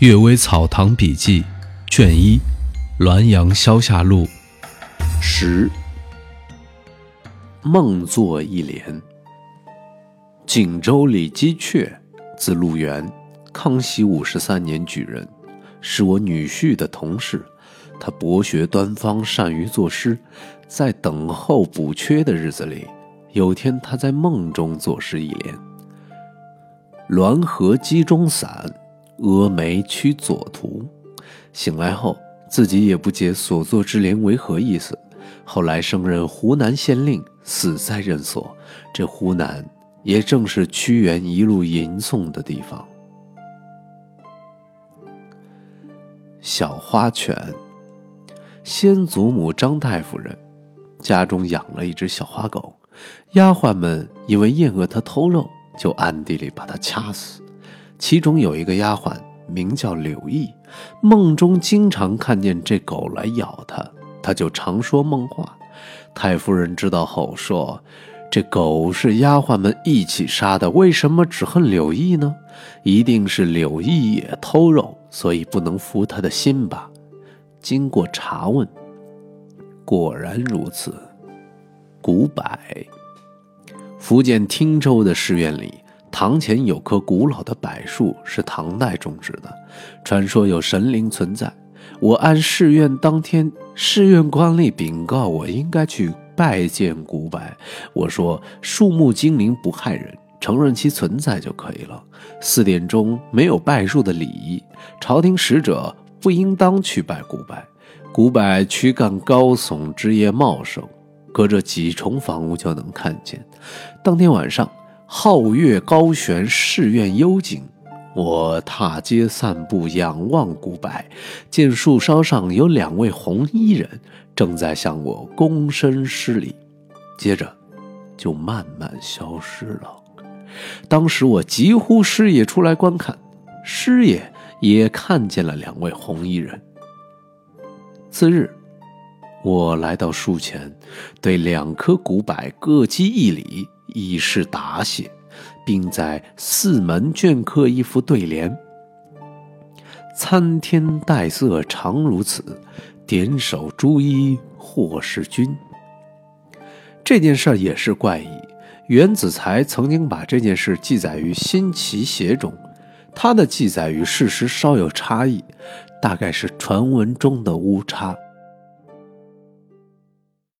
《阅微草堂笔记》卷一，《滦阳消夏录》十。梦作一联。锦州李姬阙，字陆元，康熙五十三年举人，是我女婿的同事。他博学端方，善于作诗。在等候补缺的日子里，有天他在梦中作诗一联：“滦河鸡中散。”峨眉屈左图，醒来后自己也不解所作之联为何意思。后来升任湖南县令，死在任所。这湖南也正是屈原一路吟诵的地方。小花犬，先祖母张大夫人家中养了一只小花狗，丫鬟们因为厌恶它偷肉，就暗地里把它掐死。其中有一个丫鬟名叫柳毅，梦中经常看见这狗来咬她，她就常说梦话。太夫人知道后说：“这狗是丫鬟们一起杀的，为什么只恨柳毅呢？一定是柳毅也偷肉，所以不能服他的心吧？”经过查问，果然如此。古柏，福建汀州的寺院里。堂前有棵古老的柏树，是唐代种植的。传说有神灵存在。我按誓愿当天，寺院官吏禀告我应该去拜见古柏。我说树木精灵不害人，承认其存在就可以了。四点钟没有拜树的礼仪，朝廷使者不应当去拜古柏。古柏躯干高耸，枝叶茂盛，隔着几重房屋就能看见。当天晚上。皓月高悬，寺院幽静。我踏阶散步，仰望古柏，见树梢上有两位红衣人正在向我躬身施礼，接着就慢慢消失了。当时我急呼师爷出来观看，师爷也看见了两位红衣人。次日，我来到树前，对两棵古柏各击一礼。以示答谢，并在四门镌刻一副对联：“参天黛色常如此，点首朱衣或是君。”这件事也是怪异。袁子才曾经把这件事记载于《新奇写》中，他的记载与事实稍有差异，大概是传闻中的误差。